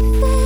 Bye.